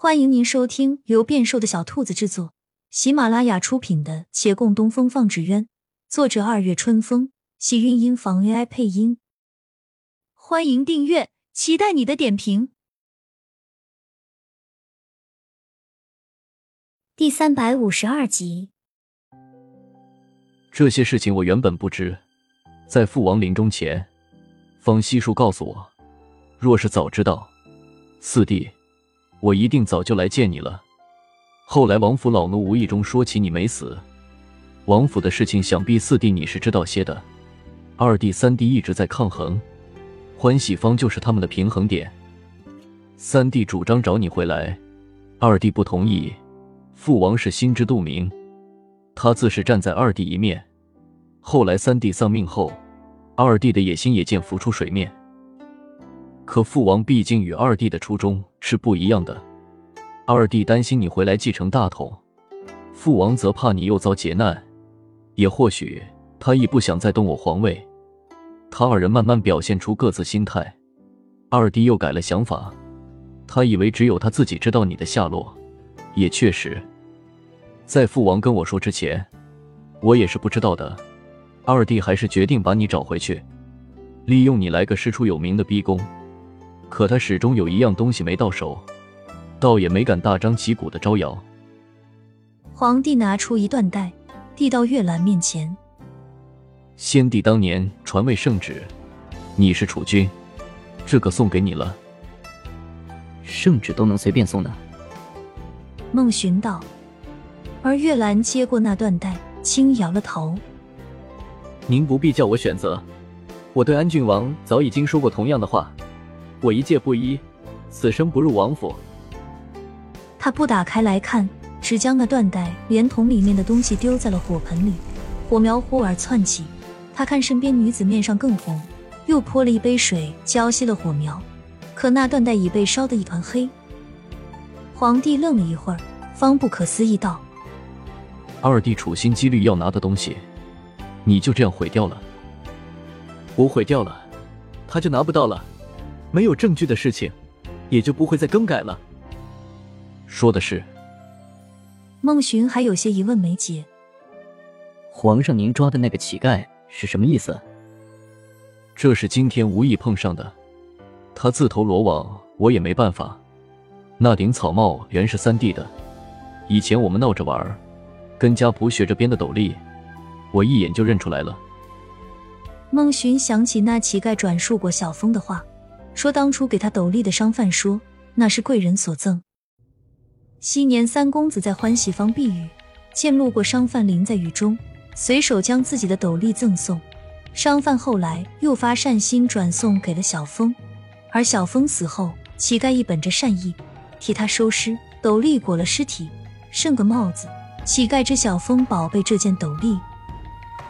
欢迎您收听由变瘦的小兔子制作、喜马拉雅出品的《且共东风放纸鸢》，作者二月春风，喜韵音房 AI 配音。欢迎订阅，期待你的点评。第三百五十二集，这些事情我原本不知，在父王临终前，方西叔告诉我，若是早知道，四弟。我一定早就来见你了。后来王府老奴无意中说起你没死，王府的事情想必四弟你是知道些的。二弟三弟一直在抗衡，欢喜坊就是他们的平衡点。三弟主张找你回来，二弟不同意。父王是心知肚明，他自是站在二弟一面。后来三弟丧命后，二弟的野心也渐浮出水面。可父王毕竟与二弟的初衷是不一样的，二弟担心你回来继承大统，父王则怕你又遭劫难，也或许他亦不想再动我皇位。他二人慢慢表现出各自心态，二弟又改了想法，他以为只有他自己知道你的下落，也确实，在父王跟我说之前，我也是不知道的。二弟还是决定把你找回去，利用你来个师出有名的逼宫。可他始终有一样东西没到手，倒也没敢大张旗鼓的招摇。皇帝拿出一缎带，递到月兰面前。先帝当年传位圣旨，你是储君，这个送给你了。圣旨都能随便送的？孟寻道。而月兰接过那缎带，轻摇了头。您不必叫我选择，我对安郡王早已经说过同样的话。我一介布衣，此生不入王府。他不打开来看，只将那缎带连同里面的东西丢在了火盆里，火苗忽而窜起。他看身边女子面上更红，又泼了一杯水浇熄了火苗，可那缎带已被烧得一团黑。皇帝愣了一会儿，方不可思议道：“二弟处心积虑要拿的东西，你就这样毁掉了？我毁掉了，他就拿不到了。”没有证据的事情，也就不会再更改了。说的是，孟寻还有些疑问没解。皇上，您抓的那个乞丐是什么意思？这是今天无意碰上的，他自投罗网，我也没办法。那顶草帽原是三弟的，以前我们闹着玩，跟家仆学着编的斗笠，我一眼就认出来了。孟寻想起那乞丐转述过小峰的话。说当初给他斗笠的商贩说那是贵人所赠。昔年三公子在欢喜坊避雨，见路过商贩淋在雨中，随手将自己的斗笠赠送。商贩后来又发善心转送给了小峰，而小峰死后，乞丐亦本着善意替他收尸，斗笠裹了尸体，剩个帽子。乞丐知小峰宝贝这件斗笠，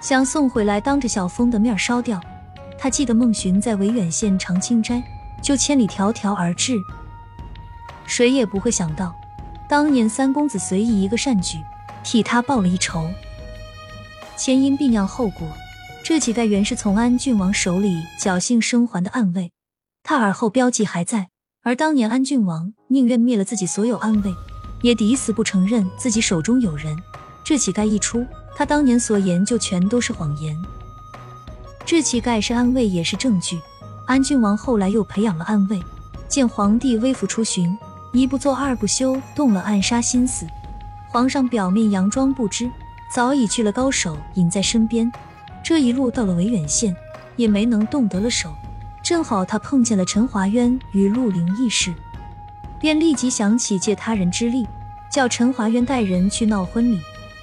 想送回来当着小峰的面烧掉。他记得孟寻在维远县长青斋。就千里迢迢而至，谁也不会想到，当年三公子随意一个善举，替他报了一仇。前因必酿后果，这乞丐原是从安郡王手里侥幸生还的暗卫，他耳后标记还在。而当年安郡王宁愿灭了自己所有暗卫，也抵死不承认自己手中有人。这乞丐一出，他当年所言就全都是谎言。这乞丐是安卫，也是证据。安郡王后来又培养了暗卫，见皇帝微服出巡，一不做二不休，动了暗杀心思。皇上表面佯装不知，早已去了高手引在身边。这一路到了维远县，也没能动得了手。正好他碰见了陈华渊与陆灵一事，便立即想起借他人之力，叫陈华渊带人去闹婚礼，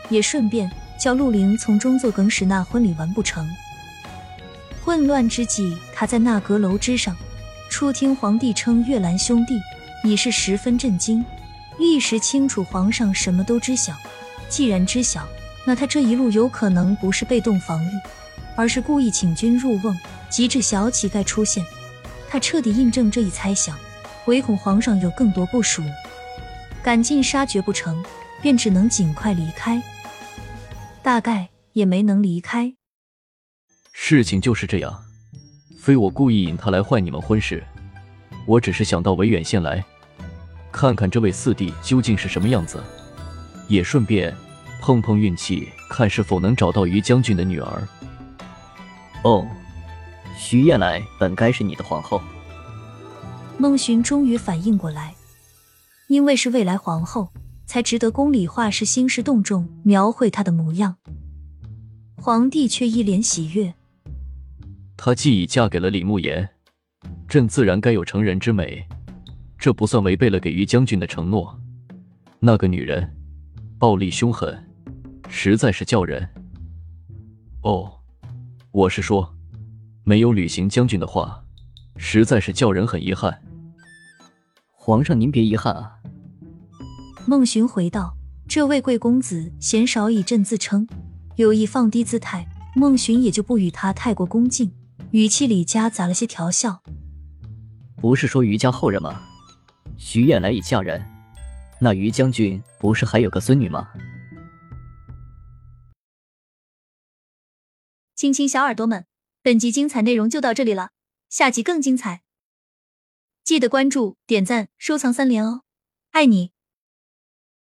也顺便叫陆灵从中作梗，使那婚礼完不成。混乱之际，他在那阁楼之上，初听皇帝称月兰兄弟，已是十分震惊，立时清楚皇上什么都知晓。既然知晓，那他这一路有可能不是被动防御，而是故意请君入瓮，及至小乞丐出现，他彻底印证这一猜想，唯恐皇上有更多部署，赶尽杀绝不成，便只能尽快离开，大概也没能离开。事情就是这样，非我故意引他来坏你们婚事，我只是想到维远县来，看看这位四弟究竟是什么样子，也顺便碰碰运气，看是否能找到于将军的女儿。哦，徐燕来本该是你的皇后。孟寻终于反应过来，因为是未来皇后，才值得宫里画师兴师动众描绘她的模样。皇帝却一脸喜悦。她既已嫁给了李慕言，朕自然该有成人之美，这不算违背了给于将军的承诺。那个女人，暴力凶狠，实在是叫人……哦，我是说，没有履行将军的话，实在是叫人很遗憾。皇上，您别遗憾啊。孟寻回道：“这位贵公子鲜少以朕自称，有意放低姿态，孟寻也就不与他太过恭敬，语气里夹杂了些调笑。不是说于家后人吗？徐燕来已嫁人，那于将军不是还有个孙女吗？”亲亲小耳朵们，本集精彩内容就到这里了，下集更精彩。记得关注、点赞、收藏三连哦，爱你！